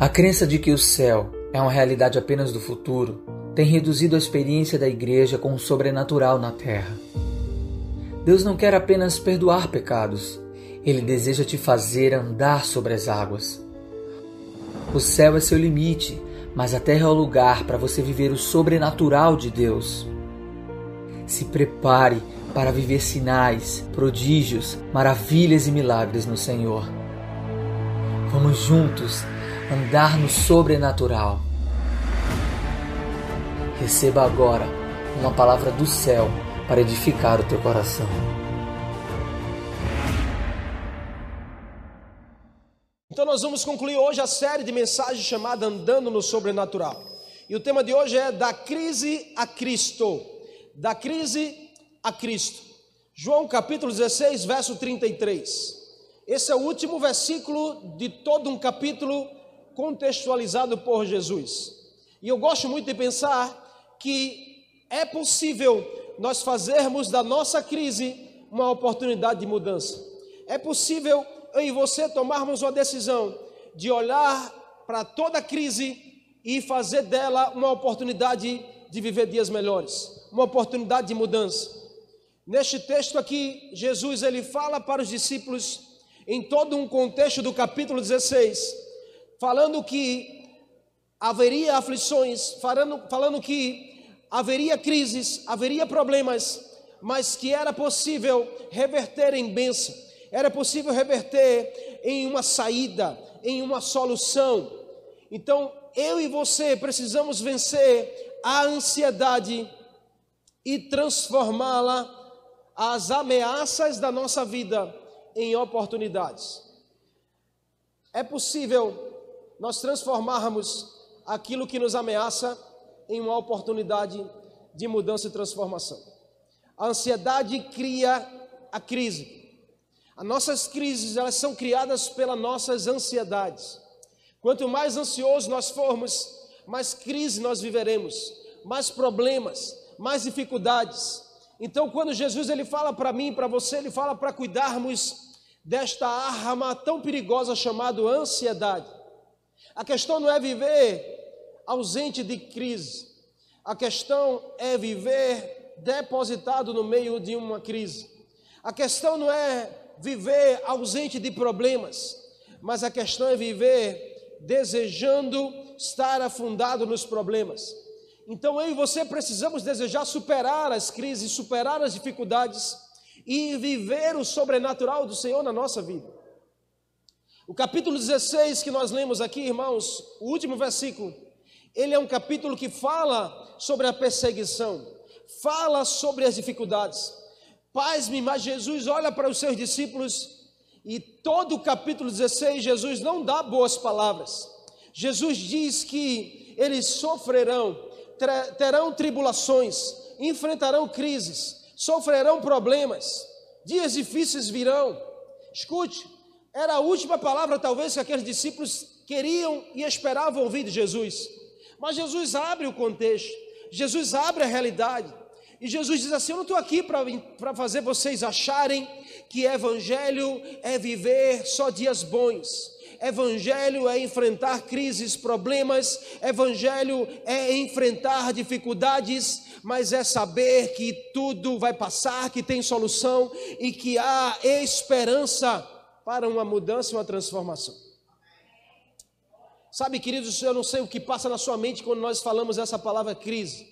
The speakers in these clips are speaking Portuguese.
A crença de que o céu é uma realidade apenas do futuro tem reduzido a experiência da igreja com o sobrenatural na terra. Deus não quer apenas perdoar pecados, ele deseja te fazer andar sobre as águas. O céu é seu limite, mas a terra é o lugar para você viver o sobrenatural de Deus. Se prepare para viver sinais, prodígios, maravilhas e milagres no Senhor. Vamos juntos andar no sobrenatural. Receba agora uma palavra do céu para edificar o teu coração. Então nós vamos concluir hoje a série de mensagens chamada Andando no Sobrenatural. E o tema de hoje é da crise a Cristo. Da crise a Cristo. João capítulo 16, verso 33. Esse é o último versículo de todo um capítulo contextualizado por Jesus. E eu gosto muito de pensar que é possível nós fazermos da nossa crise uma oportunidade de mudança. É possível eu e você tomarmos uma decisão de olhar para toda crise e fazer dela uma oportunidade de viver dias melhores, uma oportunidade de mudança. Neste texto aqui, Jesus ele fala para os discípulos em todo um contexto do capítulo 16, falando que haveria aflições, falando, falando que haveria crises, haveria problemas, mas que era possível reverter em bênção, era possível reverter em uma saída, em uma solução. Então, eu e você precisamos vencer a ansiedade e transformá-la, as ameaças da nossa vida, em oportunidades. É possível nós transformarmos aquilo que nos ameaça em uma oportunidade de mudança e transformação. A ansiedade cria a crise. As nossas crises, elas são criadas pelas nossas ansiedades. Quanto mais ansioso nós formos, mais crise nós viveremos, mais problemas, mais dificuldades. Então, quando Jesus ele fala para mim, para você, ele fala para cuidarmos desta arma tão perigosa chamada ansiedade. A questão não é viver ausente de crise. A questão é viver depositado no meio de uma crise. A questão não é viver ausente de problemas, mas a questão é viver desejando estar afundado nos problemas. Então eu e você precisamos desejar superar as crises, superar as dificuldades e viver o sobrenatural do Senhor na nossa vida. O capítulo 16 que nós lemos aqui, irmãos, o último versículo, ele é um capítulo que fala sobre a perseguição, fala sobre as dificuldades. Paz-me, mas Jesus olha para os seus discípulos e todo o capítulo 16, Jesus não dá boas palavras. Jesus diz que eles sofrerão, terão tribulações, enfrentarão crises, sofrerão problemas, dias difíceis virão. Escute, era a última palavra, talvez, que aqueles discípulos queriam e esperavam ouvir de Jesus. Mas Jesus abre o contexto, Jesus abre a realidade. E Jesus diz assim: Eu não estou aqui para fazer vocês acharem que evangelho é viver só dias bons. Evangelho é enfrentar crises, problemas, Evangelho é enfrentar dificuldades, mas é saber que tudo vai passar, que tem solução e que há esperança para uma mudança e uma transformação. Sabe, queridos, eu não sei o que passa na sua mente quando nós falamos essa palavra crise.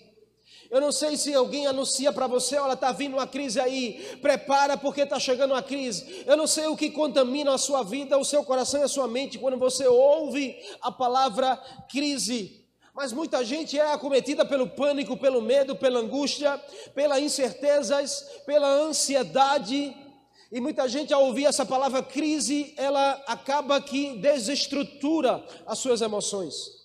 Eu não sei se alguém anuncia para você, olha, está vindo uma crise aí, prepara porque está chegando uma crise. Eu não sei o que contamina a sua vida, o seu coração e a sua mente quando você ouve a palavra crise. Mas muita gente é acometida pelo pânico, pelo medo, pela angústia, pelas incertezas, pela ansiedade. E muita gente, ao ouvir essa palavra crise, ela acaba que desestrutura as suas emoções.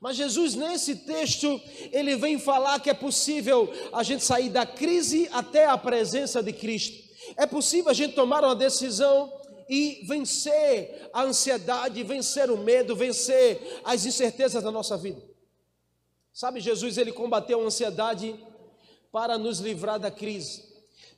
Mas Jesus, nesse texto, ele vem falar que é possível a gente sair da crise até a presença de Cristo. É possível a gente tomar uma decisão e vencer a ansiedade, vencer o medo, vencer as incertezas da nossa vida. Sabe, Jesus, ele combateu a ansiedade para nos livrar da crise.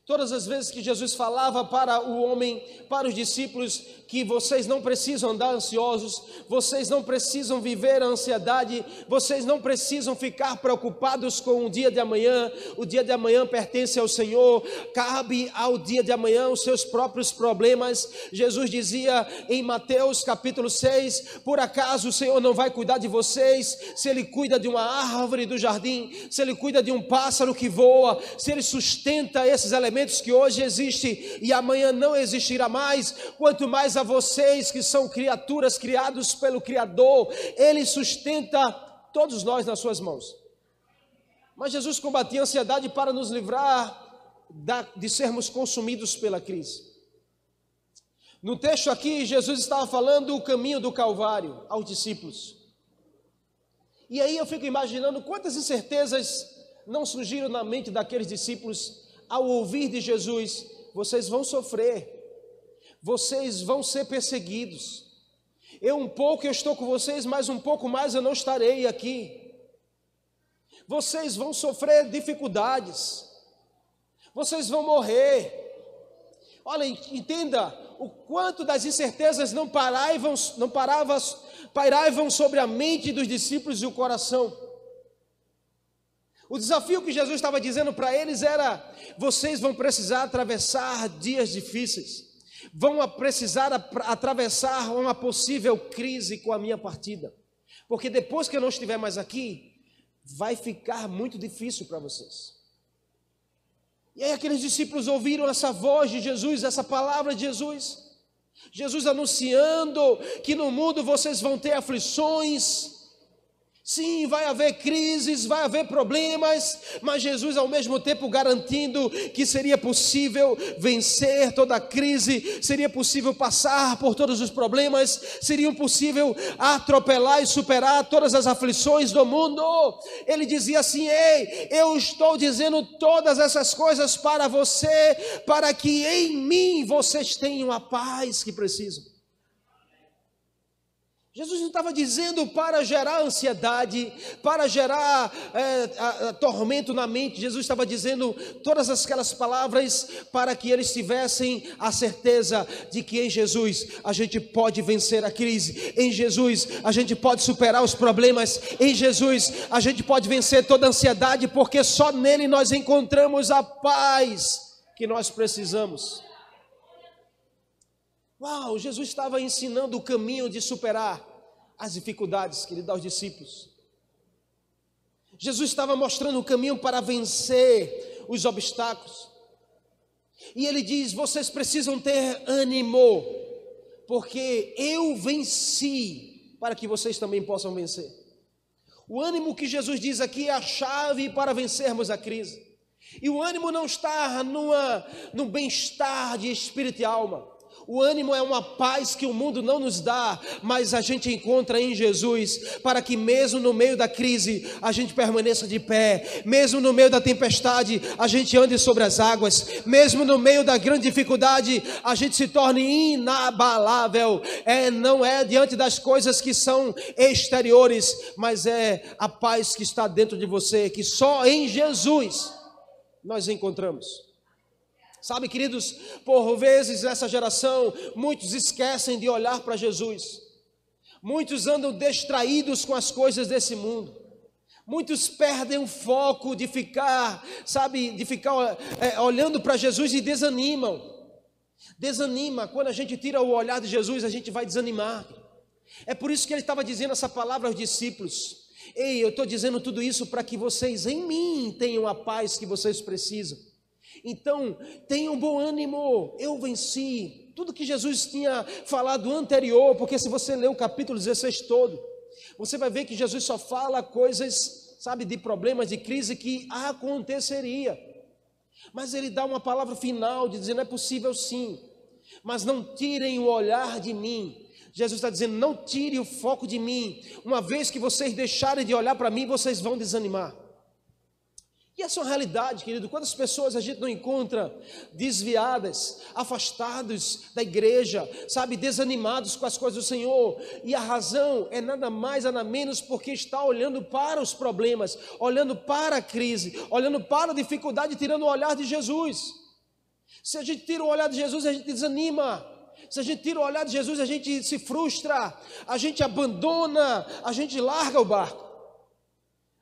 Todas as vezes que Jesus falava para o homem, para os discípulos, que vocês não precisam andar ansiosos, vocês não precisam viver a ansiedade, vocês não precisam ficar preocupados com o dia de amanhã, o dia de amanhã pertence ao Senhor, cabe ao dia de amanhã os seus próprios problemas. Jesus dizia em Mateus capítulo 6: Por acaso o Senhor não vai cuidar de vocês? Se Ele cuida de uma árvore do jardim, se Ele cuida de um pássaro que voa, se Ele sustenta esses elementos que hoje existem e amanhã não existirá mais, quanto mais a vocês que são criaturas criados pelo Criador, Ele sustenta todos nós nas suas mãos. Mas Jesus combatia a ansiedade para nos livrar de sermos consumidos pela crise. No texto aqui, Jesus estava falando o caminho do Calvário aos discípulos. E aí eu fico imaginando quantas incertezas não surgiram na mente daqueles discípulos ao ouvir de Jesus: vocês vão sofrer, vocês vão ser perseguidos. Eu um pouco eu estou com vocês, mas um pouco mais eu não estarei aqui. Vocês vão sofrer dificuldades. Vocês vão morrer. Olha, entenda o quanto das incertezas não paravam, não pairavam sobre a mente dos discípulos e o coração. O desafio que Jesus estava dizendo para eles era: vocês vão precisar atravessar dias difíceis vão precisar atravessar uma possível crise com a minha partida. Porque depois que eu não estiver mais aqui, vai ficar muito difícil para vocês. E aí aqueles discípulos ouviram essa voz de Jesus, essa palavra de Jesus. Jesus anunciando que no mundo vocês vão ter aflições, Sim, vai haver crises, vai haver problemas, mas Jesus ao mesmo tempo garantindo que seria possível vencer toda a crise, seria possível passar por todos os problemas, seria possível atropelar e superar todas as aflições do mundo. Ele dizia assim: Ei, eu estou dizendo todas essas coisas para você, para que em mim vocês tenham a paz que precisam. Jesus não estava dizendo para gerar ansiedade, para gerar é, a, a, tormento na mente. Jesus estava dizendo todas aquelas palavras para que eles tivessem a certeza de que em Jesus a gente pode vencer a crise, em Jesus a gente pode superar os problemas, em Jesus a gente pode vencer toda a ansiedade, porque só nele nós encontramos a paz que nós precisamos. Uau, Jesus estava ensinando o caminho de superar as dificuldades que ele dá aos discípulos. Jesus estava mostrando o caminho para vencer os obstáculos. E ele diz: vocês precisam ter ânimo, porque eu venci, para que vocês também possam vencer. O ânimo que Jesus diz aqui é a chave para vencermos a crise. E o ânimo não está numa, no bem-estar de espírito e alma. O ânimo é uma paz que o mundo não nos dá, mas a gente encontra em Jesus, para que mesmo no meio da crise a gente permaneça de pé, mesmo no meio da tempestade a gente ande sobre as águas, mesmo no meio da grande dificuldade a gente se torne inabalável. É, não é diante das coisas que são exteriores, mas é a paz que está dentro de você, que só em Jesus nós encontramos. Sabe, queridos, por vezes nessa geração, muitos esquecem de olhar para Jesus. Muitos andam distraídos com as coisas desse mundo. Muitos perdem o foco de ficar, sabe, de ficar é, olhando para Jesus e desanimam. Desanima. Quando a gente tira o olhar de Jesus, a gente vai desanimar. É por isso que ele estava dizendo essa palavra aos discípulos. Ei, eu estou dizendo tudo isso para que vocês em mim tenham a paz que vocês precisam. Então, tenham bom ânimo, eu venci. Tudo que Jesus tinha falado anterior, porque se você ler o capítulo 16 todo, você vai ver que Jesus só fala coisas, sabe, de problemas, de crise que aconteceria. Mas ele dá uma palavra final de dizer: não é possível sim, mas não tirem o olhar de mim. Jesus está dizendo: não tire o foco de mim. Uma vez que vocês deixarem de olhar para mim, vocês vão desanimar. E essa é uma realidade, querido. Quantas pessoas a gente não encontra desviadas, afastados da igreja, sabe, desanimados com as coisas do Senhor. E a razão é nada mais, nada menos porque está olhando para os problemas, olhando para a crise, olhando para a dificuldade, tirando o olhar de Jesus. Se a gente tira o olhar de Jesus, a gente desanima. Se a gente tira o olhar de Jesus, a gente se frustra, a gente abandona, a gente larga o barco.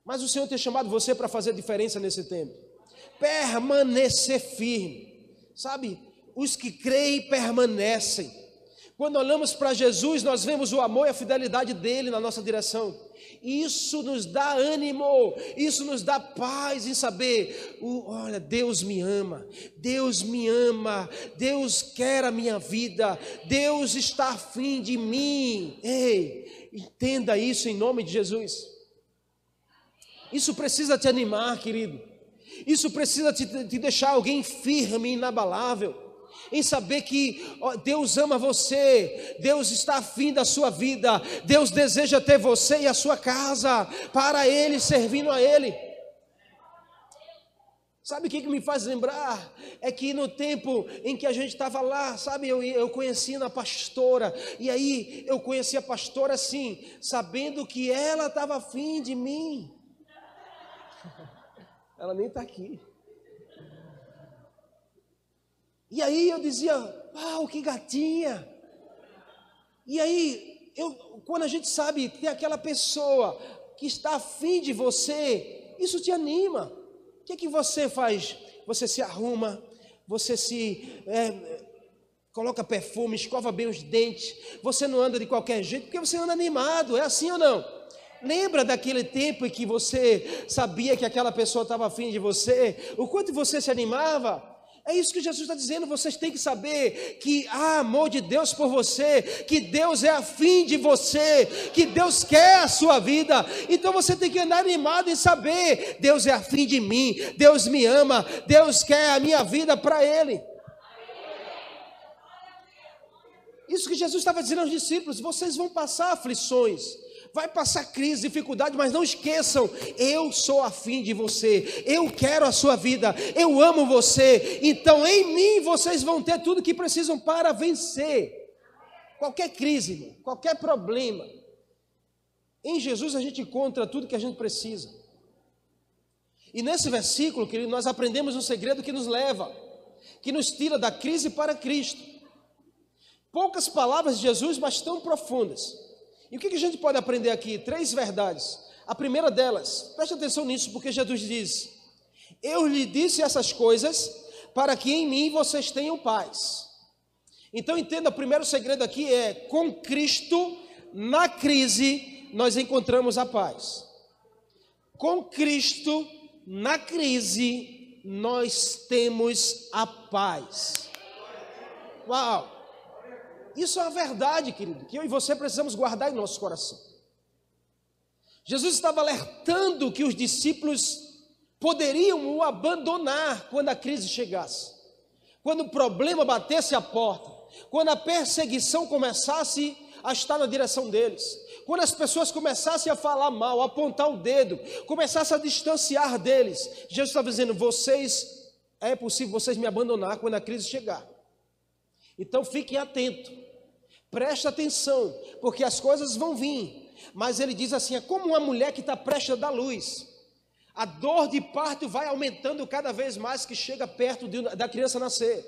Mas o Senhor tem chamado você para fazer diferença nesse tempo. Permanecer firme. Sabe? Os que creem permanecem. Quando olhamos para Jesus, nós vemos o amor e a fidelidade dele na nossa direção. Isso nos dá ânimo, isso nos dá paz em saber, olha, Deus me ama, Deus me ama, Deus quer a minha vida, Deus está afim de mim. Ei, entenda isso em nome de Jesus. Isso precisa te animar, querido. Isso precisa te, te deixar alguém firme, inabalável em saber que Deus ama você, Deus está afim da sua vida, Deus deseja ter você e a sua casa para Ele, servindo a Ele. Sabe o que, que me faz lembrar? É que no tempo em que a gente estava lá, sabe, eu, eu conheci na pastora, e aí eu conheci a pastora assim, sabendo que ela estava afim de mim. Ela nem está aqui. E aí eu dizia, uau, que gatinha. E aí, eu, quando a gente sabe que tem aquela pessoa que está afim de você, isso te anima. O que é que você faz? Você se arruma, você se é, coloca perfume, escova bem os dentes, você não anda de qualquer jeito, porque você anda animado, é assim ou não? Lembra daquele tempo em que você sabia que aquela pessoa estava afim de você? O quanto você se animava? É isso que Jesus está dizendo. Vocês têm que saber que há amor de Deus por você, que Deus é afim de você, que Deus quer a sua vida. Então você tem que andar animado em saber: Deus é afim de mim, Deus me ama, Deus quer a minha vida para Ele. Isso que Jesus estava dizendo aos discípulos: vocês vão passar aflições vai passar crise, dificuldade, mas não esqueçam, eu sou afim de você, eu quero a sua vida, eu amo você, então em mim vocês vão ter tudo que precisam para vencer. Qualquer crise, qualquer problema, em Jesus a gente encontra tudo que a gente precisa. E nesse versículo, querido, nós aprendemos um segredo que nos leva, que nos tira da crise para Cristo. Poucas palavras de Jesus, mas tão profundas. E o que a gente pode aprender aqui? Três verdades. A primeira delas, preste atenção nisso, porque Jesus diz: Eu lhe disse essas coisas para que em mim vocês tenham paz. Então entenda, o primeiro segredo aqui é: com Cristo, na crise, nós encontramos a paz. Com Cristo, na crise, nós temos a paz. Uau! Isso é uma verdade, querido, que eu e você precisamos guardar em nosso coração. Jesus estava alertando que os discípulos poderiam o abandonar quando a crise chegasse, quando o problema batesse a porta, quando a perseguição começasse a estar na direção deles, quando as pessoas começassem a falar mal, a apontar o dedo, começassem a distanciar deles. Jesus estava dizendo: vocês, é possível vocês me abandonar quando a crise chegar. Então fiquem atentos Presta atenção, porque as coisas vão vir. Mas ele diz assim: é como uma mulher que está prestes a dar luz. A dor de parto vai aumentando cada vez mais que chega perto de, da criança nascer.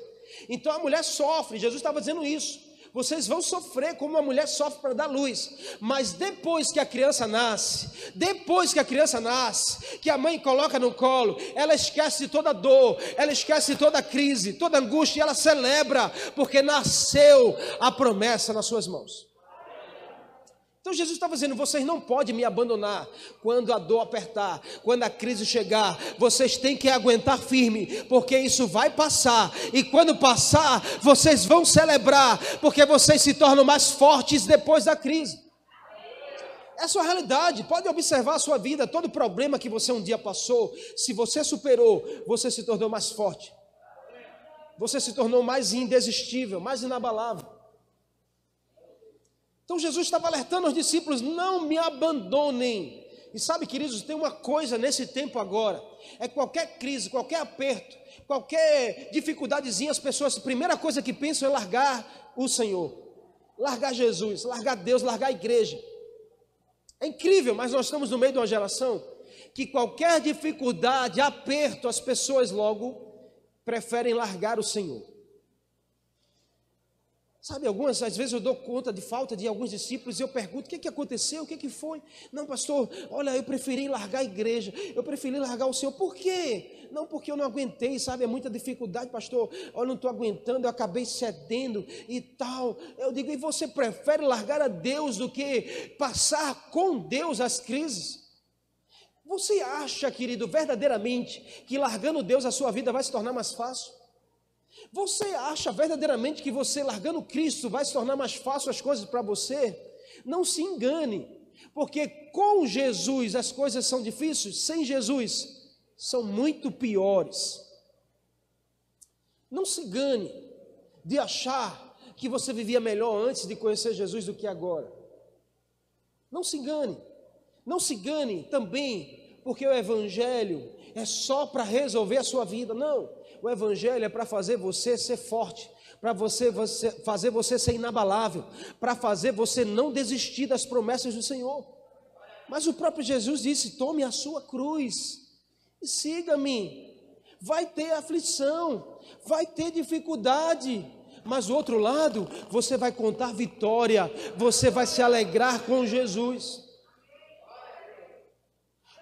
Então a mulher sofre, Jesus estava dizendo isso. Vocês vão sofrer como uma mulher sofre para dar luz, mas depois que a criança nasce, depois que a criança nasce, que a mãe coloca no colo, ela esquece de toda dor, ela esquece de toda crise, toda angústia, e ela celebra, porque nasceu a promessa nas suas mãos. Então Jesus estava dizendo: vocês não podem me abandonar quando a dor apertar, quando a crise chegar. Vocês têm que aguentar firme, porque isso vai passar. E quando passar, vocês vão celebrar, porque vocês se tornam mais fortes depois da crise. Essa é a realidade. Pode observar a sua vida, todo problema que você um dia passou, se você superou, você se tornou mais forte. Você se tornou mais indesistível, mais inabalável. Então Jesus estava alertando os discípulos: não me abandonem. E sabe, queridos, tem uma coisa nesse tempo agora: é qualquer crise, qualquer aperto, qualquer dificuldadezinha, as pessoas, a primeira coisa que pensam é largar o Senhor, largar Jesus, largar Deus, largar a igreja. É incrível, mas nós estamos no meio de uma geração que qualquer dificuldade, aperto, as pessoas logo preferem largar o Senhor. Sabe, algumas, às vezes eu dou conta de falta de alguns discípulos e eu pergunto: o que, que aconteceu? O que, que foi? Não, pastor, olha, eu preferi largar a igreja, eu preferi largar o Senhor. Por quê? Não, porque eu não aguentei, sabe? É muita dificuldade, pastor. Olha, eu não estou aguentando, eu acabei cedendo e tal. Eu digo: e você prefere largar a Deus do que passar com Deus as crises? Você acha, querido, verdadeiramente que largando Deus a sua vida vai se tornar mais fácil? Você acha verdadeiramente que você largando Cristo vai se tornar mais fácil as coisas para você? Não se engane, porque com Jesus as coisas são difíceis, sem Jesus são muito piores. Não se engane de achar que você vivia melhor antes de conhecer Jesus do que agora. Não se engane. Não se engane também, porque o Evangelho é só para resolver a sua vida. Não. O Evangelho é para fazer você ser forte, para você, você, fazer você ser inabalável, para fazer você não desistir das promessas do Senhor. Mas o próprio Jesus disse: tome a sua cruz e siga-me. Vai ter aflição, vai ter dificuldade, mas do outro lado, você vai contar vitória, você vai se alegrar com Jesus.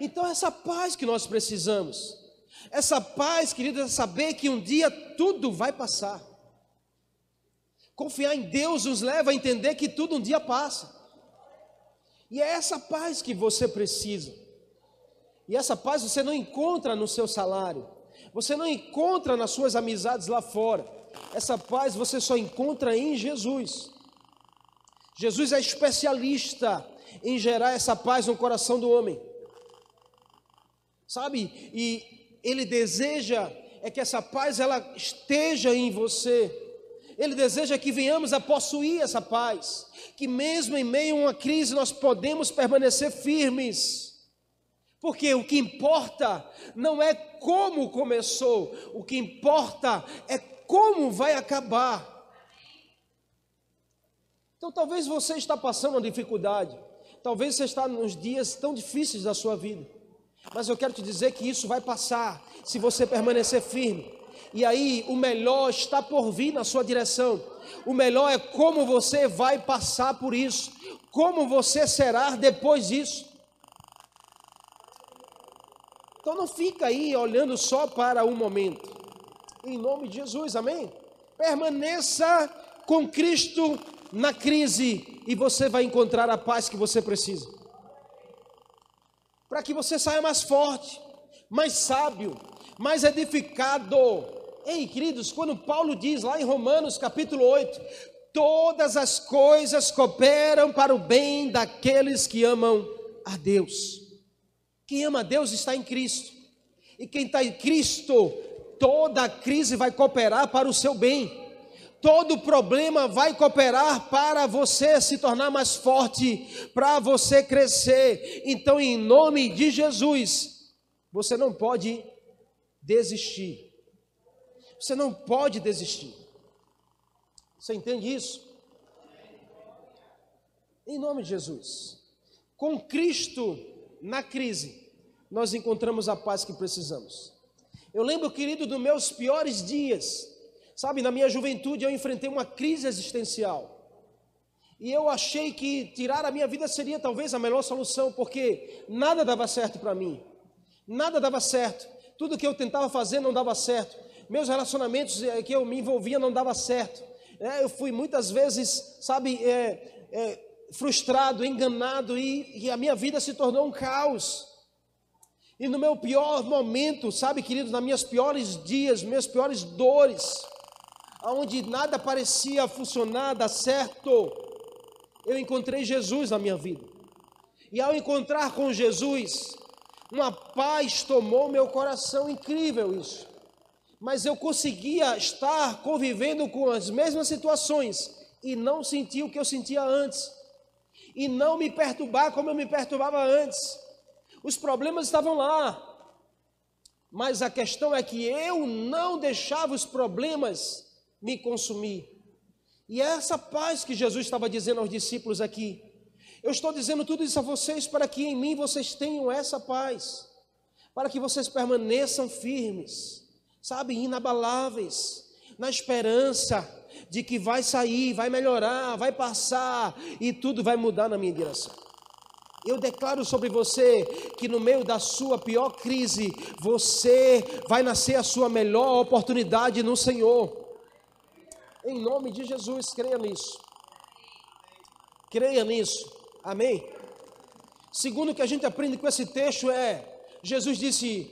Então, essa paz que nós precisamos, essa paz, querido, é saber que um dia tudo vai passar. Confiar em Deus nos leva a entender que tudo um dia passa. E é essa paz que você precisa. E essa paz você não encontra no seu salário, você não encontra nas suas amizades lá fora. Essa paz você só encontra em Jesus. Jesus é especialista em gerar essa paz no coração do homem. Sabe? E ele deseja é que essa paz ela esteja em você. Ele deseja que venhamos a possuir essa paz, que mesmo em meio a uma crise nós podemos permanecer firmes. Porque o que importa não é como começou, o que importa é como vai acabar. Então talvez você está passando uma dificuldade, talvez você está nos dias tão difíceis da sua vida. Mas eu quero te dizer que isso vai passar se você permanecer firme. E aí, o melhor está por vir na sua direção. O melhor é como você vai passar por isso, como você será depois disso. Então não fica aí olhando só para o momento. Em nome de Jesus, amém? Permaneça com Cristo na crise e você vai encontrar a paz que você precisa para que você saia mais forte, mais sábio, mais edificado. Ei, queridos, quando Paulo diz lá em Romanos capítulo 8, todas as coisas cooperam para o bem daqueles que amam a Deus. Quem ama a Deus está em Cristo. E quem está em Cristo, toda a crise vai cooperar para o seu bem todo problema vai cooperar para você se tornar mais forte, para você crescer. Então, em nome de Jesus, você não pode desistir. Você não pode desistir. Você entende isso? Em nome de Jesus. Com Cristo na crise, nós encontramos a paz que precisamos. Eu lembro, querido, dos meus piores dias Sabe, na minha juventude eu enfrentei uma crise existencial. E eu achei que tirar a minha vida seria talvez a melhor solução, porque nada dava certo para mim. Nada dava certo. Tudo que eu tentava fazer não dava certo. Meus relacionamentos eh, que eu me envolvia não dava certo. É, eu fui muitas vezes, sabe, é, é, frustrado, enganado e, e a minha vida se tornou um caos. E no meu pior momento, sabe, querido, nas minhas piores dias, minhas piores dores, onde nada parecia funcionar, dar certo, eu encontrei Jesus na minha vida. E ao encontrar com Jesus, uma paz tomou meu coração, incrível isso. Mas eu conseguia estar convivendo com as mesmas situações e não sentir o que eu sentia antes, e não me perturbar como eu me perturbava antes. Os problemas estavam lá, mas a questão é que eu não deixava os problemas me consumir. E é essa paz que Jesus estava dizendo aos discípulos aqui. Eu estou dizendo tudo isso a vocês para que em mim vocês tenham essa paz, para que vocês permaneçam firmes, sabe, inabaláveis, na esperança de que vai sair, vai melhorar, vai passar e tudo vai mudar na minha direção. Eu declaro sobre você que no meio da sua pior crise, você vai nascer a sua melhor oportunidade no Senhor. Em nome de Jesus, creia nisso. Creia nisso. Amém? Segundo o que a gente aprende com esse texto é: Jesus disse: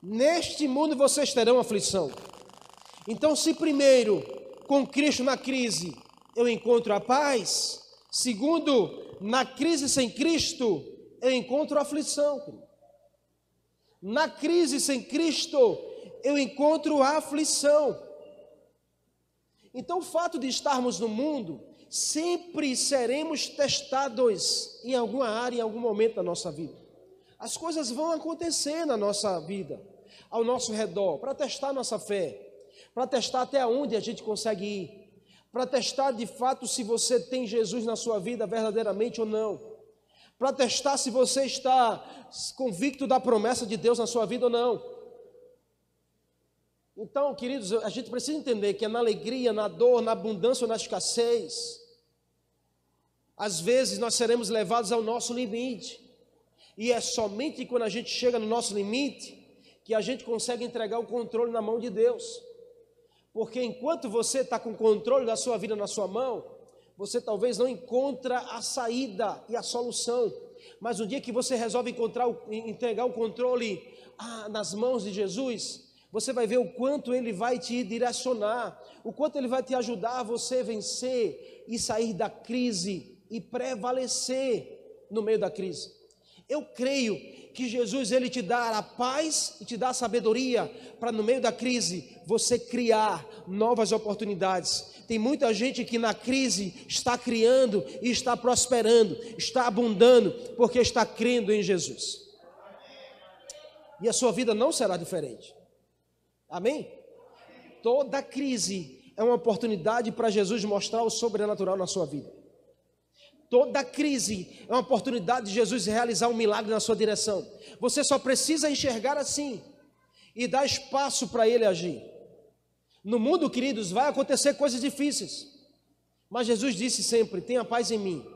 Neste mundo vocês terão aflição. Então, se primeiro, com Cristo na crise, eu encontro a paz, segundo, na crise sem Cristo, eu encontro a aflição. Na crise sem Cristo, eu encontro a aflição. Então, o fato de estarmos no mundo, sempre seremos testados em alguma área, em algum momento da nossa vida. As coisas vão acontecer na nossa vida, ao nosso redor, para testar nossa fé, para testar até onde a gente consegue ir, para testar de fato se você tem Jesus na sua vida verdadeiramente ou não, para testar se você está convicto da promessa de Deus na sua vida ou não. Então, queridos, a gente precisa entender que é na alegria, na dor, na abundância ou na escassez, às vezes nós seremos levados ao nosso limite. E é somente quando a gente chega no nosso limite que a gente consegue entregar o controle na mão de Deus. Porque enquanto você está com o controle da sua vida na sua mão, você talvez não encontra a saída e a solução. Mas no dia que você resolve encontrar, entregar o controle ah, nas mãos de Jesus, você vai ver o quanto ele vai te direcionar, o quanto ele vai te ajudar a você vencer e sair da crise e prevalecer no meio da crise. Eu creio que Jesus ele te dá a paz e te dá a sabedoria para no meio da crise você criar novas oportunidades. Tem muita gente que na crise está criando e está prosperando, está abundando porque está crendo em Jesus. E a sua vida não será diferente. Amém? Toda crise é uma oportunidade para Jesus mostrar o sobrenatural na sua vida. Toda crise é uma oportunidade de Jesus realizar um milagre na sua direção. Você só precisa enxergar assim e dar espaço para ele agir. No mundo, queridos, vai acontecer coisas difíceis, mas Jesus disse sempre: tenha paz em mim.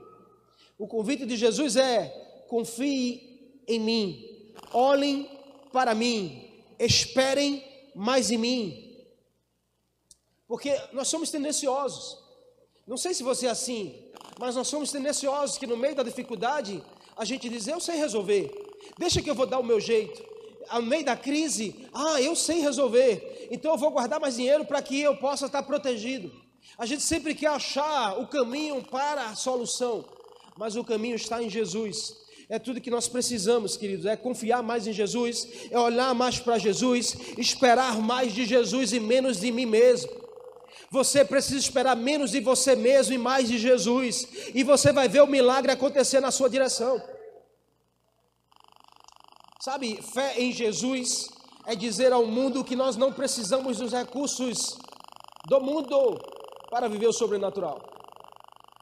O convite de Jesus é: confie em mim, olhem para mim, esperem mais em mim. Porque nós somos tendenciosos. Não sei se você é assim, mas nós somos tendenciosos que no meio da dificuldade a gente diz: Eu sei resolver, deixa que eu vou dar o meu jeito. No meio da crise, ah, eu sei resolver, então eu vou guardar mais dinheiro para que eu possa estar protegido. A gente sempre quer achar o caminho para a solução, mas o caminho está em Jesus. É tudo que nós precisamos, queridos. É confiar mais em Jesus, é olhar mais para Jesus, esperar mais de Jesus e menos de mim mesmo. Você precisa esperar menos de você mesmo e mais de Jesus, e você vai ver o milagre acontecer na sua direção. Sabe, fé em Jesus é dizer ao mundo que nós não precisamos dos recursos do mundo para viver o sobrenatural.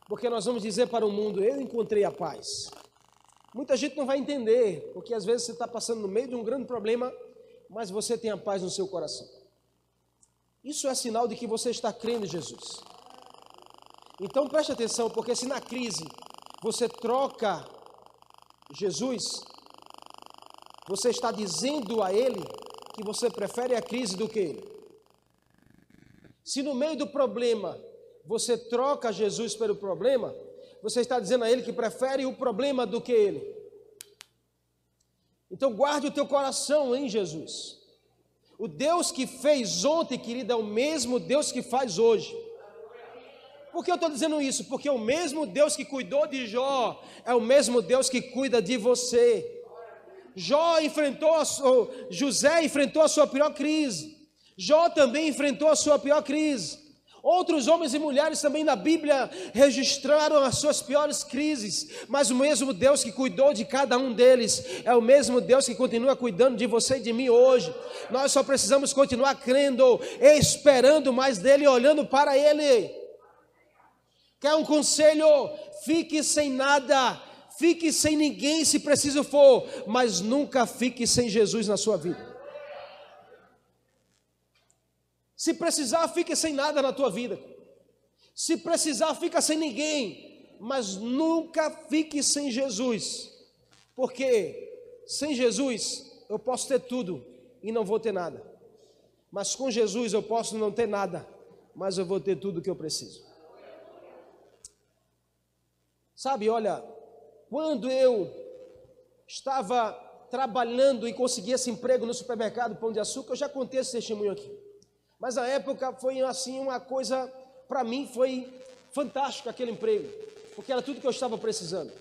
Porque nós vamos dizer para o mundo: Eu encontrei a paz. Muita gente não vai entender, porque às vezes você está passando no meio de um grande problema, mas você tem a paz no seu coração. Isso é sinal de que você está crendo em Jesus. Então preste atenção, porque se na crise você troca Jesus, você está dizendo a Ele que você prefere a crise do que Ele. Se no meio do problema você troca Jesus pelo problema, você está dizendo a ele que prefere o problema do que ele. Então guarde o teu coração em Jesus. O Deus que fez ontem, querida, é o mesmo Deus que faz hoje. Por que eu estou dizendo isso? Porque o mesmo Deus que cuidou de Jó é o mesmo Deus que cuida de você. Jó enfrentou, a José enfrentou a sua pior crise. Jó também enfrentou a sua pior crise. Outros homens e mulheres também na Bíblia registraram as suas piores crises, mas o mesmo Deus que cuidou de cada um deles é o mesmo Deus que continua cuidando de você e de mim hoje. Nós só precisamos continuar crendo, esperando mais dele, olhando para ele. Quer um conselho? Fique sem nada, fique sem ninguém se preciso for, mas nunca fique sem Jesus na sua vida. Se precisar, fique sem nada na tua vida. Se precisar, fica sem ninguém, mas nunca fique sem Jesus. Porque sem Jesus eu posso ter tudo e não vou ter nada. Mas com Jesus eu posso não ter nada, mas eu vou ter tudo o que eu preciso. Sabe, olha, quando eu estava trabalhando e consegui esse emprego no supermercado Pão de Açúcar, eu já contei esse testemunho aqui. Mas a época foi assim uma coisa, para mim foi fantástico aquele emprego, porque era tudo que eu estava precisando.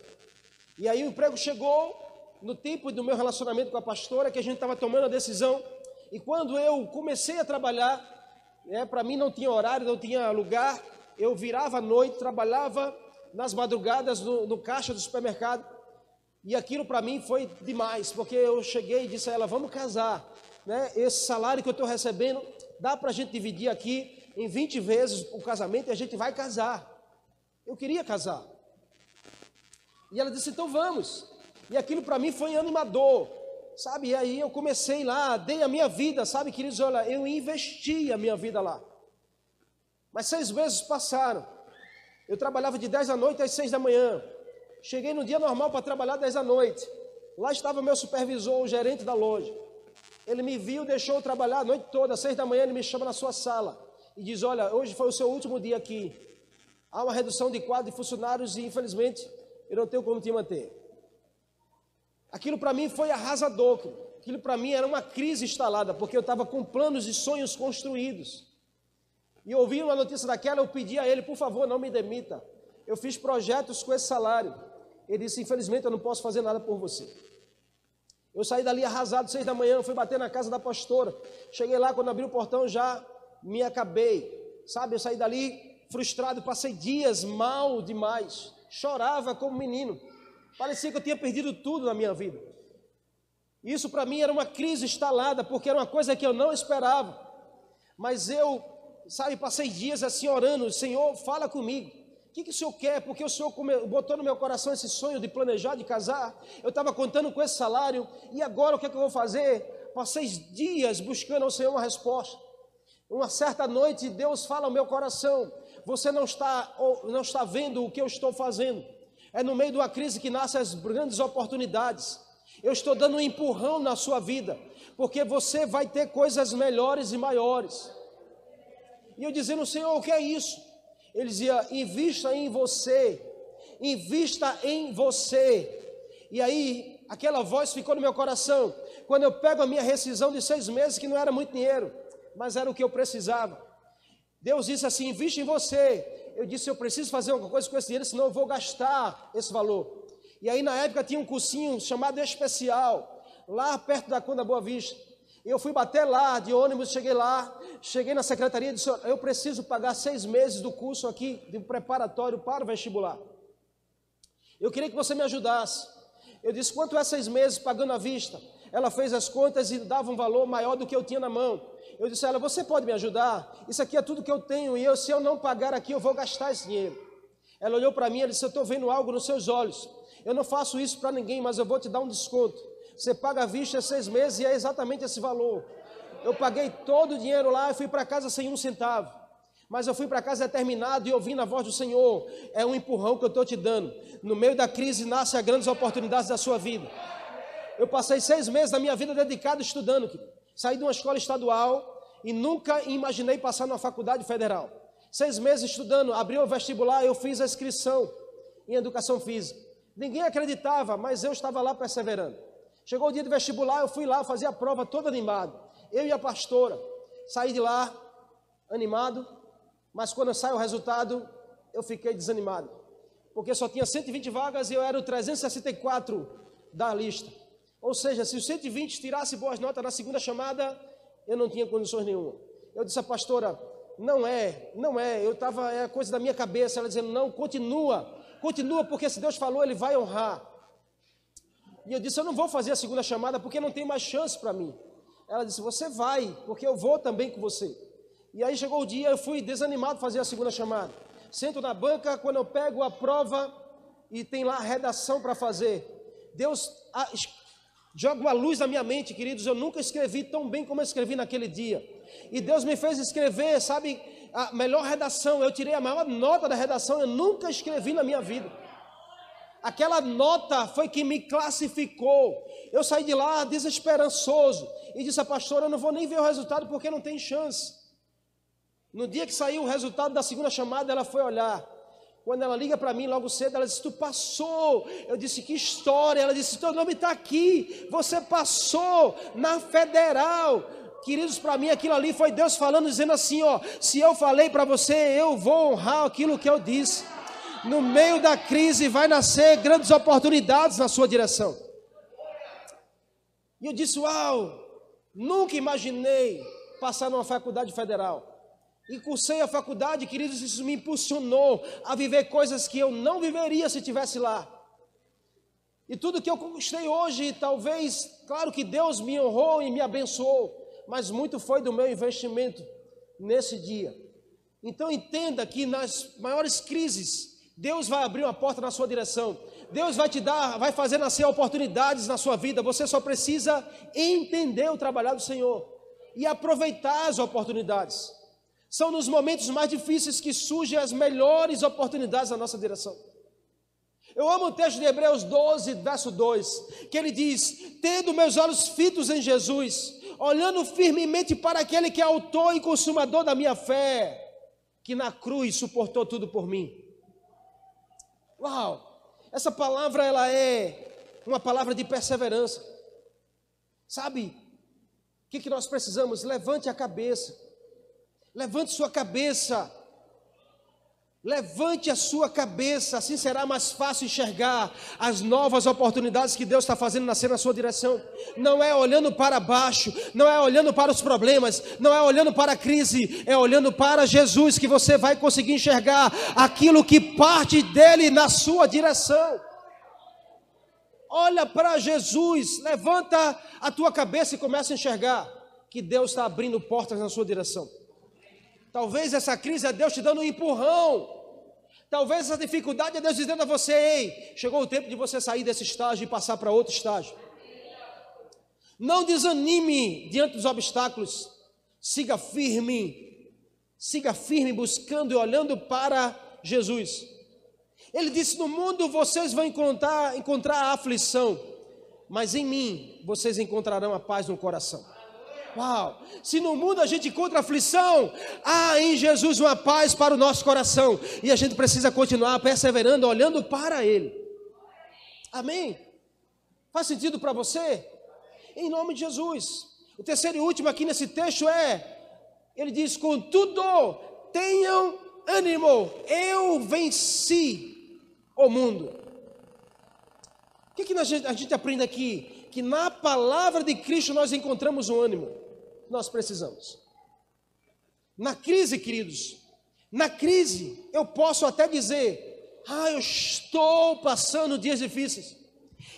E aí o emprego chegou no tempo do meu relacionamento com a pastora, que a gente estava tomando a decisão, e quando eu comecei a trabalhar, né, para mim não tinha horário, não tinha lugar, eu virava à noite, trabalhava nas madrugadas no, no caixa do supermercado, e aquilo para mim foi demais, porque eu cheguei e disse a ela: vamos casar, né? esse salário que eu estou recebendo dá para a gente dividir aqui em 20 vezes o casamento e a gente vai casar. Eu queria casar. E ela disse: então vamos. E aquilo para mim foi animador, sabe? E aí eu comecei lá, dei a minha vida, sabe, queridos? Olha, eu investi a minha vida lá. Mas seis meses passaram. Eu trabalhava de 10 da noite às 6 da manhã. Cheguei no dia normal para trabalhar 10 da noite. Lá estava meu supervisor, o gerente da loja. Ele me viu, deixou eu trabalhar a noite toda, às seis da manhã ele me chama na sua sala e diz: Olha, hoje foi o seu último dia aqui. Há uma redução de quadro de funcionários e infelizmente eu não tenho como te manter. Aquilo para mim foi arrasador. Aquilo para mim era uma crise instalada, porque eu estava com planos e sonhos construídos. E ouvindo uma notícia daquela, eu pedi a ele, por favor, não me demita. Eu fiz projetos com esse salário. Ele disse: Infelizmente, eu não posso fazer nada por você. Eu saí dali arrasado, seis da manhã, fui bater na casa da pastora. Cheguei lá, quando abri o portão, já me acabei. Sabe, eu saí dali frustrado, passei dias mal demais. Chorava como menino. Parecia que eu tinha perdido tudo na minha vida. Isso para mim era uma crise instalada, porque era uma coisa que eu não esperava. Mas eu, sabe, passei dias assim orando: Senhor, fala comigo que, que o senhor quer? Porque o senhor botou no meu coração esse sonho de planejar, de casar. Eu estava contando com esse salário, e agora o que, é que eu vou fazer? Passei dias buscando ao Senhor uma resposta. Uma certa noite, Deus fala ao meu coração: Você não está, não está vendo o que eu estou fazendo. É no meio de uma crise que nascem as grandes oportunidades. Eu estou dando um empurrão na sua vida, porque você vai ter coisas melhores e maiores. E eu dizendo, Senhor, o que é isso? Ele dizia: invista em você, invista em você. E aí, aquela voz ficou no meu coração. Quando eu pego a minha rescisão de seis meses, que não era muito dinheiro, mas era o que eu precisava. Deus disse assim: invista em você. Eu disse: eu preciso fazer alguma coisa com esse dinheiro, senão eu vou gastar esse valor. E aí, na época, tinha um cursinho chamado Especial, lá perto da Conda Boa Vista. Eu fui bater lá de ônibus, cheguei lá, cheguei na secretaria e disse: Eu preciso pagar seis meses do curso aqui de preparatório para o vestibular. Eu queria que você me ajudasse. Eu disse: Quanto é seis meses pagando à vista? Ela fez as contas e dava um valor maior do que eu tinha na mão. Eu disse a ela: Você pode me ajudar? Isso aqui é tudo que eu tenho e eu, se eu não pagar aqui, eu vou gastar esse dinheiro. Ela olhou para mim e disse: Eu estou vendo algo nos seus olhos. Eu não faço isso para ninguém, mas eu vou te dar um desconto. Você paga a vista seis meses e é exatamente esse valor. Eu paguei todo o dinheiro lá e fui para casa sem um centavo. Mas eu fui para casa determinado e ouvindo a voz do Senhor. É um empurrão que eu estou te dando. No meio da crise nascem as grandes oportunidades da sua vida. Eu passei seis meses da minha vida dedicado estudando. Saí de uma escola estadual e nunca imaginei passar numa faculdade federal. Seis meses estudando, abri o vestibular, eu fiz a inscrição em educação física. Ninguém acreditava, mas eu estava lá perseverando. Chegou o dia do vestibular, eu fui lá fazer a prova todo animado. Eu e a pastora. Saí de lá animado, mas quando saiu o resultado, eu fiquei desanimado. Porque só tinha 120 vagas e eu era o 364 da lista. Ou seja, se o 120 tirasse boas notas na segunda chamada, eu não tinha condições nenhuma. Eu disse à pastora, não é, não é, eu estava, é coisa da minha cabeça, ela dizendo, não, continua, continua, porque se Deus falou, Ele vai honrar. E eu disse: Eu não vou fazer a segunda chamada porque não tem mais chance para mim. Ela disse: Você vai, porque eu vou também com você. E aí chegou o dia, eu fui desanimado fazer a segunda chamada. Sento na banca, quando eu pego a prova e tem lá a redação para fazer. Deus a, joga uma luz na minha mente, queridos. Eu nunca escrevi tão bem como eu escrevi naquele dia. E Deus me fez escrever, sabe, a melhor redação. Eu tirei a maior nota da redação, eu nunca escrevi na minha vida. Aquela nota foi que me classificou. Eu saí de lá desesperançoso e disse a pastora: Eu não vou nem ver o resultado porque não tem chance. No dia que saiu o resultado da segunda chamada, ela foi olhar. Quando ela liga para mim logo cedo, ela disse: Tu passou. Eu disse: Que história. Ela disse: Teu nome está aqui. Você passou na federal. Queridos, para mim aquilo ali foi Deus falando, dizendo assim: Ó, se eu falei para você, eu vou honrar aquilo que eu disse. No meio da crise vai nascer grandes oportunidades na sua direção. E eu disse: Uau, nunca imaginei passar numa faculdade federal. E cursei a faculdade, queridos, isso me impulsionou a viver coisas que eu não viveria se estivesse lá. E tudo que eu conquistei hoje, talvez, claro que Deus me honrou e me abençoou, mas muito foi do meu investimento nesse dia. Então entenda que nas maiores crises, Deus vai abrir uma porta na sua direção. Deus vai te dar, vai fazer nascer oportunidades na sua vida. Você só precisa entender o trabalhar do Senhor e aproveitar as oportunidades. São nos momentos mais difíceis que surgem as melhores oportunidades na nossa direção. Eu amo o texto de Hebreus 12, verso 2, que ele diz: Tendo meus olhos fitos em Jesus, olhando firmemente para aquele que é autor e consumador da minha fé, que na cruz suportou tudo por mim. Uau! Essa palavra ela é uma palavra de perseverança. Sabe? O que, que nós precisamos? Levante a cabeça. Levante sua cabeça. Levante a sua cabeça, assim será mais fácil enxergar as novas oportunidades que Deus está fazendo nascer na sua direção. Não é olhando para baixo, não é olhando para os problemas, não é olhando para a crise, é olhando para Jesus que você vai conseguir enxergar aquilo que parte dele na sua direção. Olha para Jesus, levanta a tua cabeça e começa a enxergar que Deus está abrindo portas na sua direção. Talvez essa crise é Deus te dando um empurrão. Talvez essa dificuldade é Deus dizendo a você: ei, chegou o tempo de você sair desse estágio e passar para outro estágio. Não desanime diante dos obstáculos. Siga firme. Siga firme buscando e olhando para Jesus. Ele disse: No mundo vocês vão encontrar, encontrar aflição, mas em mim vocês encontrarão a paz no coração. Uau! Se no mundo a gente encontra aflição, há em Jesus uma paz para o nosso coração. E a gente precisa continuar perseverando, olhando para Ele. Amém? Faz sentido para você? Em nome de Jesus. O terceiro e último aqui nesse texto é: Ele diz, contudo, tenham ânimo, eu venci o mundo. O que, que a gente, a gente aprende aqui? Que na palavra de Cristo nós encontramos o ânimo nós precisamos. Na crise, queridos, na crise, eu posso até dizer: ah, eu estou passando dias difíceis,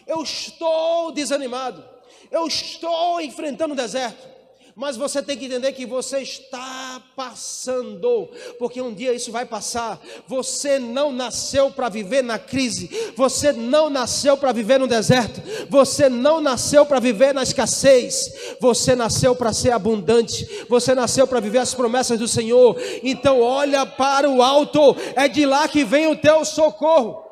eu estou desanimado, eu estou enfrentando o deserto mas você tem que entender que você está passando, porque um dia isso vai passar. Você não nasceu para viver na crise, você não nasceu para viver no deserto, você não nasceu para viver na escassez, você nasceu para ser abundante, você nasceu para viver as promessas do Senhor. Então, olha para o alto, é de lá que vem o teu socorro.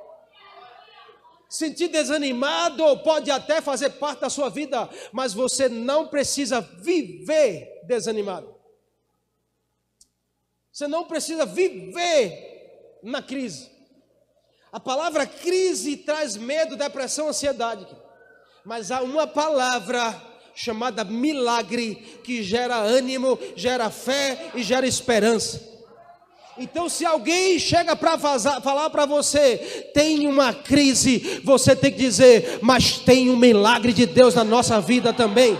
Sentir desanimado pode até fazer parte da sua vida, mas você não precisa viver desanimado. Você não precisa viver na crise. A palavra crise traz medo, depressão, ansiedade. Mas há uma palavra chamada milagre que gera ânimo, gera fé e gera esperança. Então, se alguém chega para falar para você, tem uma crise, você tem que dizer, mas tem um milagre de Deus na nossa vida também.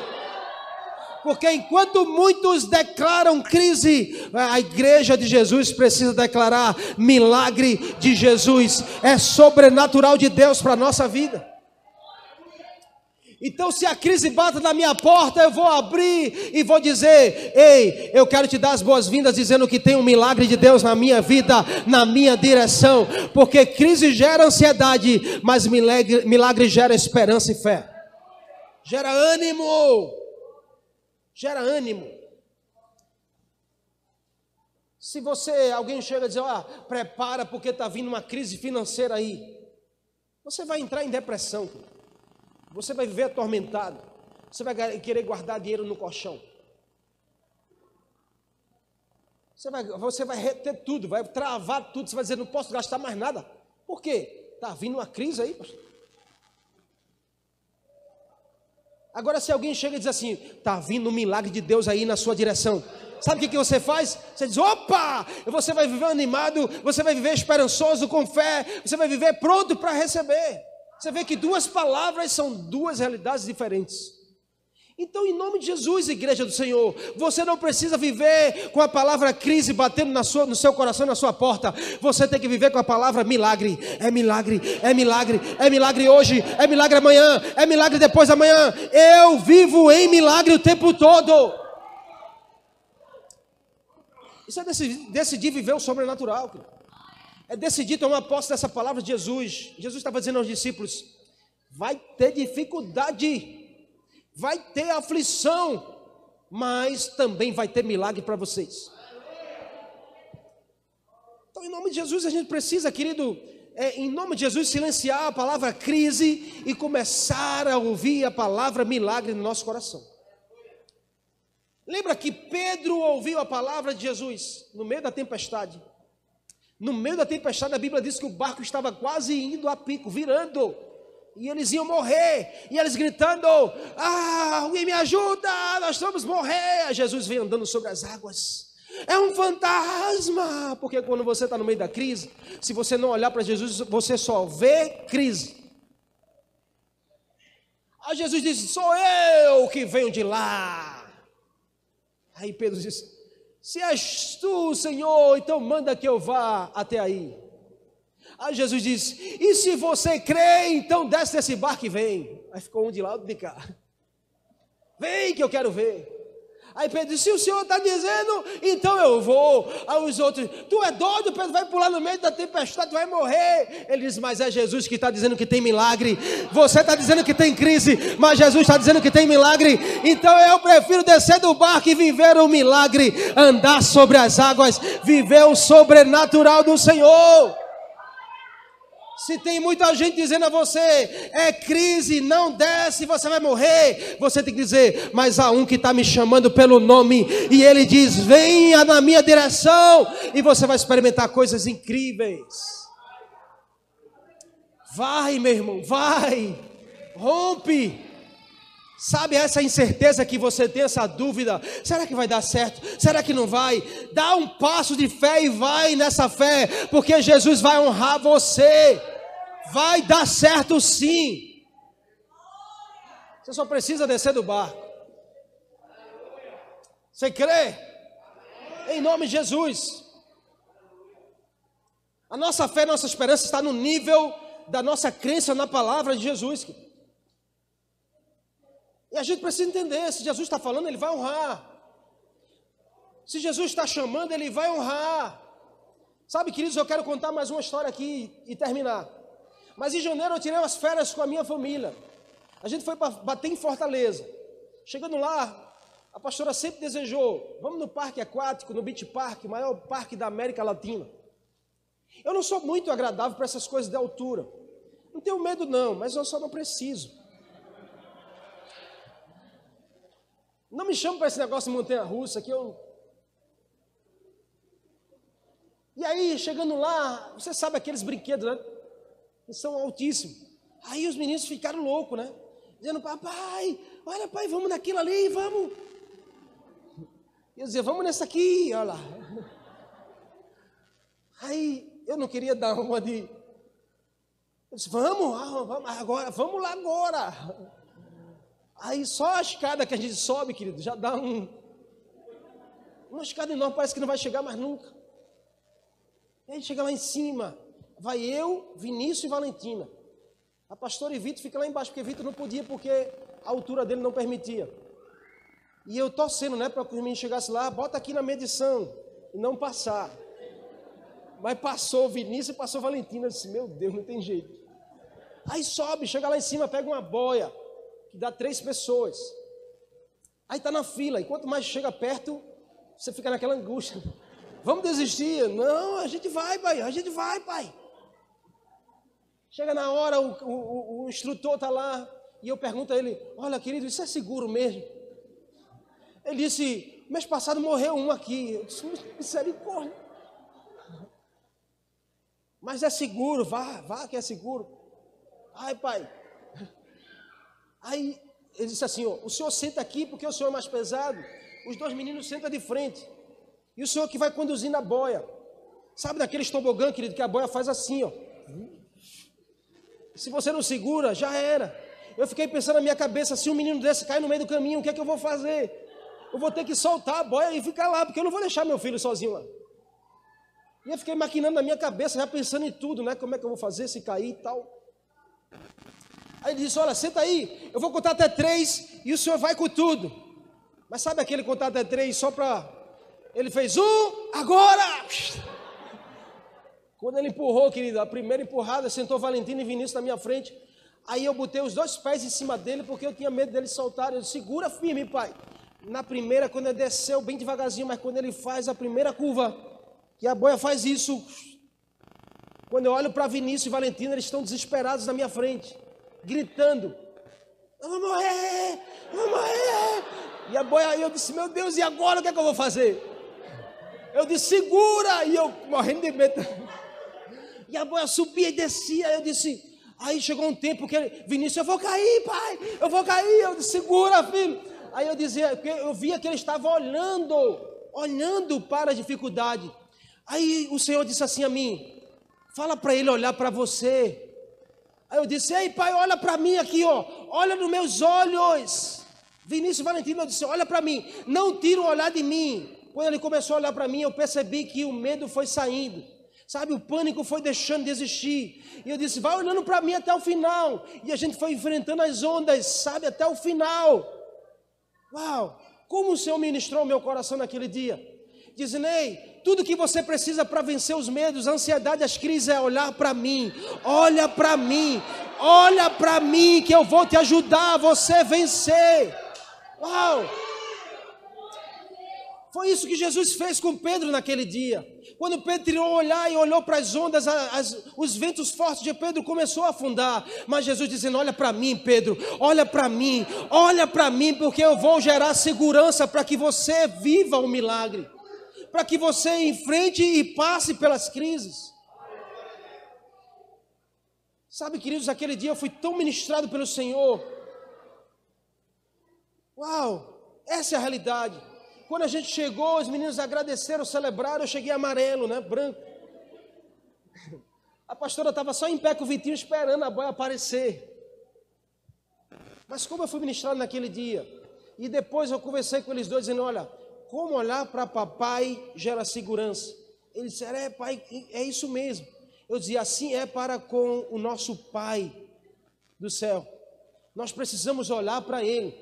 Porque enquanto muitos declaram crise, a igreja de Jesus precisa declarar milagre de Jesus, é sobrenatural de Deus para a nossa vida. Então, se a crise bate na minha porta, eu vou abrir e vou dizer: Ei, eu quero te dar as boas-vindas, dizendo que tem um milagre de Deus na minha vida, na minha direção, porque crise gera ansiedade, mas milagre, milagre gera esperança e fé, gera ânimo, gera ânimo. Se você, alguém chega e diz, ah, prepara porque está vindo uma crise financeira aí, você vai entrar em depressão, você vai viver atormentado, você vai querer guardar dinheiro no colchão. Você vai, você vai reter tudo, vai travar tudo, você vai dizer, não posso gastar mais nada. Por quê? Está vindo uma crise aí. Agora, se alguém chega e diz assim, está vindo um milagre de Deus aí na sua direção. Sabe o que, que você faz? Você diz, opa! Você vai viver animado, você vai viver esperançoso, com fé, você vai viver pronto para receber. Você vê que duas palavras são duas realidades diferentes. Então, em nome de Jesus, igreja do Senhor, você não precisa viver com a palavra crise batendo na sua, no seu coração, na sua porta. Você tem que viver com a palavra milagre. É milagre, é milagre, é milagre hoje, é milagre amanhã, é milagre depois da manhã. Eu vivo em milagre o tempo todo. Isso é decidir, decidir viver o sobrenatural. É decidir tomar posse dessa palavra de Jesus. Jesus estava dizendo aos discípulos: vai ter dificuldade vai ter aflição, mas também vai ter milagre para vocês. Então, em nome de Jesus, a gente precisa, querido, é, em nome de Jesus, silenciar a palavra crise e começar a ouvir a palavra milagre no nosso coração. Lembra que Pedro ouviu a palavra de Jesus no meio da tempestade? No meio da tempestade, a Bíblia diz que o barco estava quase indo a pico, virando e eles iam morrer, e eles gritando: Ah, alguém me ajuda, nós vamos morrer. Jesus vem andando sobre as águas. É um fantasma, porque quando você está no meio da crise, se você não olhar para Jesus, você só vê crise. Aí Jesus disse: Sou eu que venho de lá. Aí Pedro disse: Se és tu, Senhor, então manda que eu vá até aí. Aí Jesus disse: E se você crê, então desce desse barco e vem. Aí ficou um de lá, outro de cá. Vem que eu quero ver. Aí Pedro disse: Se o Senhor está dizendo, então eu vou. Aí os outros: Tu é doido, Pedro, vai pular no meio da tempestade, vai morrer. Ele disse: Mas é Jesus que está dizendo que tem milagre. Você está dizendo que tem crise, mas Jesus está dizendo que tem milagre. Então eu prefiro descer do barco e viver o milagre, andar sobre as águas, viver o sobrenatural do Senhor. Se tem muita gente dizendo a você, é crise, não desce, você vai morrer. Você tem que dizer, mas há um que está me chamando pelo nome, e ele diz: venha na minha direção, e você vai experimentar coisas incríveis. Vai, meu irmão, vai, rompe. Sabe essa incerteza que você tem, essa dúvida? Será que vai dar certo? Será que não vai? Dá um passo de fé e vai nessa fé, porque Jesus vai honrar você. Vai dar certo sim. Você só precisa descer do barco. Você crê? Em nome de Jesus. A nossa fé, nossa esperança está no nível da nossa crença na palavra de Jesus. E a gente precisa entender: se Jesus está falando, ele vai honrar. Se Jesus está chamando, ele vai honrar. Sabe, queridos, eu quero contar mais uma história aqui e terminar. Mas em janeiro eu tirei umas férias com a minha família. A gente foi para bater em Fortaleza. Chegando lá, a pastora sempre desejou: vamos no parque aquático, no Beach Park, o maior parque da América Latina. Eu não sou muito agradável para essas coisas de altura. Não tenho medo, não, mas eu só não preciso. Não me chame para esse negócio de montanha russa que eu. E aí, chegando lá, você sabe aqueles brinquedos, né? são altíssimos. Aí os meninos ficaram loucos, né? Dizendo, papai, olha, pai, vamos naquilo ali, vamos. Eu dizia, vamos nessa aqui, olha lá. Aí eu não queria dar uma de. Eu disse, vamos, ah, vamos agora, vamos lá agora. Aí só a escada que a gente sobe, querido, já dá um. Uma escada enorme, parece que não vai chegar mais nunca. E aí chega lá em cima vai eu, Vinícius e Valentina. A pastora e Vitor fica lá embaixo, porque Vitor não podia, porque a altura dele não permitia. E eu torcendo, né, para que os meninos chegassem lá, bota aqui na medição, e não passar. Mas passou Vinícius e passou Valentina. Eu disse, meu Deus, não tem jeito. Aí sobe, chega lá em cima, pega uma boia, que dá três pessoas. Aí está na fila, e quanto mais chega perto, você fica naquela angústia. Vamos desistir? Não, a gente vai, pai, a gente vai, pai. Chega na hora, o, o, o instrutor está lá, e eu pergunto a ele: Olha, querido, isso é seguro mesmo? Ele disse: Mês passado morreu um aqui. Eu disse: Misericórdia. Mas é seguro, vá, vá que é seguro. Ai, pai. Aí ele disse assim: ó, O senhor senta aqui porque o senhor é mais pesado. Os dois meninos sentam de frente. E o senhor que vai conduzindo a boia. Sabe daquele tobogã, querido, que a boia faz assim, ó. Se você não segura, já era. Eu fiquei pensando na minha cabeça, se um menino desse cai no meio do caminho, o que é que eu vou fazer? Eu vou ter que soltar a boia e ficar lá, porque eu não vou deixar meu filho sozinho lá. E eu fiquei maquinando na minha cabeça, já pensando em tudo, né? Como é que eu vou fazer se cair e tal. Aí ele disse: Olha, senta aí, eu vou contar até três e o senhor vai com tudo. Mas sabe aquele contar até três só para. Ele fez um, agora! Quando ele empurrou, querido, a primeira empurrada, sentou Valentina e Vinícius na minha frente. Aí eu botei os dois pés em cima dele, porque eu tinha medo dele soltar. Eu disse, segura firme, pai. Na primeira, quando ele desceu bem devagarzinho, mas quando ele faz a primeira curva, que a boia faz isso. Quando eu olho para Vinícius e Valentina, eles estão desesperados na minha frente, gritando: Eu vou morrer, eu vou morrer. E a boia, eu disse: Meu Deus, e agora o que é que eu vou fazer? Eu disse: Segura! E eu morrendo de medo. E a boia subia e descia. Eu disse: Aí chegou um tempo que ele, Vinícius, eu vou cair, pai, eu vou cair. Eu disse, segura, filho. Aí eu dizia, eu via que ele estava olhando, olhando para a dificuldade. Aí o Senhor disse assim a mim: fala para ele olhar para você. Aí eu disse, ei pai, olha para mim aqui, ó, olha nos meus olhos. Vinícius Valentino disse, olha para mim, não tira o olhar de mim. Quando ele começou a olhar para mim, eu percebi que o medo foi saindo. Sabe, o pânico foi deixando de existir. E eu disse: vai olhando para mim até o final. E a gente foi enfrentando as ondas, sabe, até o final. Uau! Como o Senhor ministrou meu coração naquele dia. Dizendo: ei, tudo que você precisa para vencer os medos, a ansiedade, as crises é olhar para mim. Olha para mim. Olha para mim que eu vou te ajudar a você vencer. Uau! Foi isso que Jesus fez com Pedro naquele dia. Quando Pedro tirou olhar e olhou para as ondas, as, os ventos fortes de Pedro começou a afundar. Mas Jesus dizendo: Olha para mim, Pedro, olha para mim, olha para mim, porque eu vou gerar segurança para que você viva o milagre, para que você enfrente e passe pelas crises. Sabe, queridos, aquele dia eu fui tão ministrado pelo Senhor. Uau, essa é a realidade. Quando a gente chegou, os meninos agradeceram, celebraram, eu cheguei amarelo, né? Branco. A pastora estava só em pé com o Vitinho esperando a boia aparecer. Mas como eu fui ministrado naquele dia, e depois eu conversei com eles dois, dizendo: Olha, como olhar para papai gera segurança. Eles disseram: É, pai, é isso mesmo. Eu dizia: Assim é para com o nosso pai do céu. Nós precisamos olhar para ele.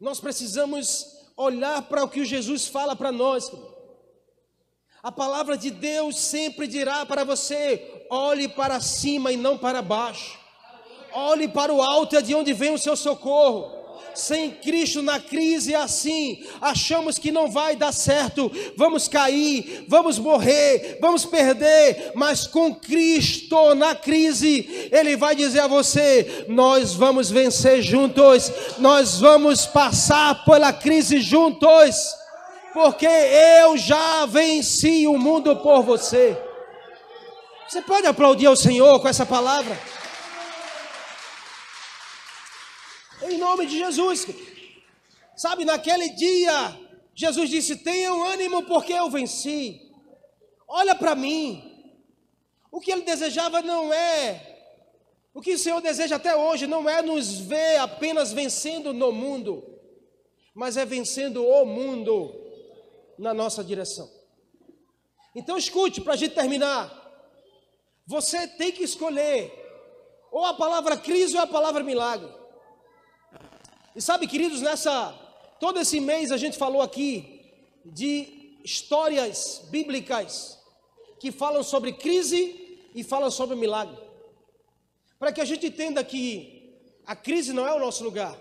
Nós precisamos olhar para o que Jesus fala para nós. A palavra de Deus sempre dirá para você: olhe para cima e não para baixo. Olhe para o alto, é de onde vem o seu socorro sem Cristo na crise é assim, achamos que não vai dar certo, vamos cair, vamos morrer, vamos perder, mas com Cristo na crise, Ele vai dizer a você: nós vamos vencer juntos, nós vamos passar pela crise juntos, porque eu já venci o mundo por você. Você pode aplaudir ao Senhor com essa palavra? Em nome de Jesus. Sabe, naquele dia, Jesus disse: Tenham ânimo, porque eu venci. Olha para mim. O que ele desejava não é. O que o Senhor deseja até hoje não é nos ver apenas vencendo no mundo, mas é vencendo o mundo na nossa direção. Então escute para a gente terminar. Você tem que escolher ou a palavra crise ou a palavra milagre. E sabe, queridos, nessa todo esse mês a gente falou aqui de histórias bíblicas que falam sobre crise e falam sobre milagre. Para que a gente entenda que a crise não é o nosso lugar.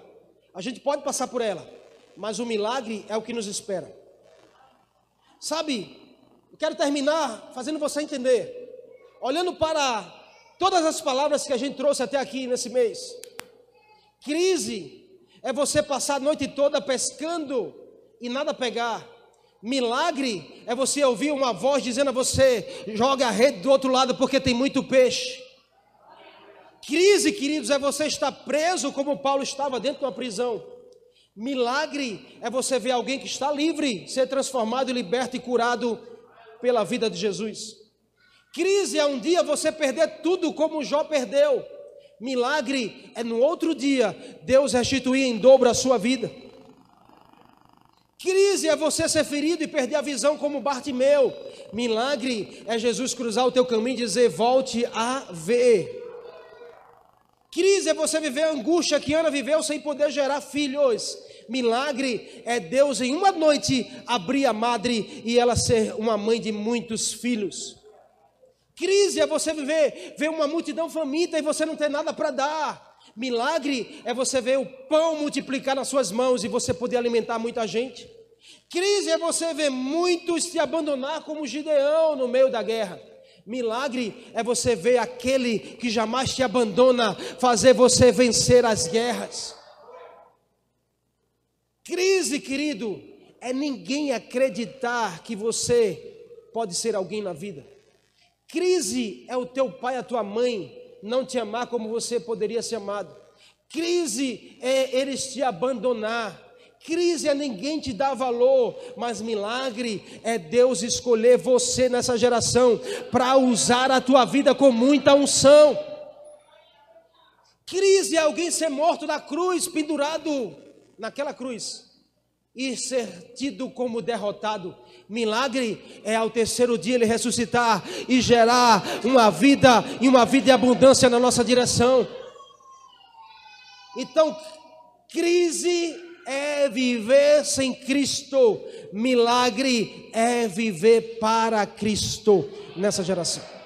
A gente pode passar por ela, mas o milagre é o que nos espera. Sabe, eu quero terminar fazendo você entender, olhando para todas as palavras que a gente trouxe até aqui nesse mês. Crise é você passar a noite toda pescando e nada pegar. Milagre é você ouvir uma voz dizendo a você: joga a rede do outro lado porque tem muito peixe. Crise, queridos, é você estar preso como Paulo estava dentro de uma prisão. Milagre é você ver alguém que está livre, ser transformado, liberto e curado pela vida de Jesus. Crise é um dia você perder tudo como Jó perdeu. Milagre é no outro dia Deus restituir em dobro a sua vida. Crise é você ser ferido e perder a visão como Bartimeu. Milagre é Jesus cruzar o teu caminho e dizer: volte a ver. Crise é você viver a angústia que Ana viveu sem poder gerar filhos. Milagre é Deus em uma noite abrir a madre e ela ser uma mãe de muitos filhos. Crise é você viver, ver uma multidão faminta e você não ter nada para dar. Milagre é você ver o pão multiplicar nas suas mãos e você poder alimentar muita gente. Crise é você ver muitos se abandonar como Gideão no meio da guerra. Milagre é você ver aquele que jamais te abandona fazer você vencer as guerras. Crise, querido, é ninguém acreditar que você pode ser alguém na vida. Crise é o teu pai, a tua mãe não te amar como você poderia ser amado. Crise é eles te abandonar. Crise é ninguém te dar valor, mas milagre é Deus escolher você nessa geração para usar a tua vida com muita unção. Crise é alguém ser morto na cruz, pendurado naquela cruz e ser tido como derrotado. Milagre é ao terceiro dia ele ressuscitar e gerar uma vida e uma vida de abundância na nossa direção. Então, crise é viver sem Cristo, milagre é viver para Cristo nessa geração.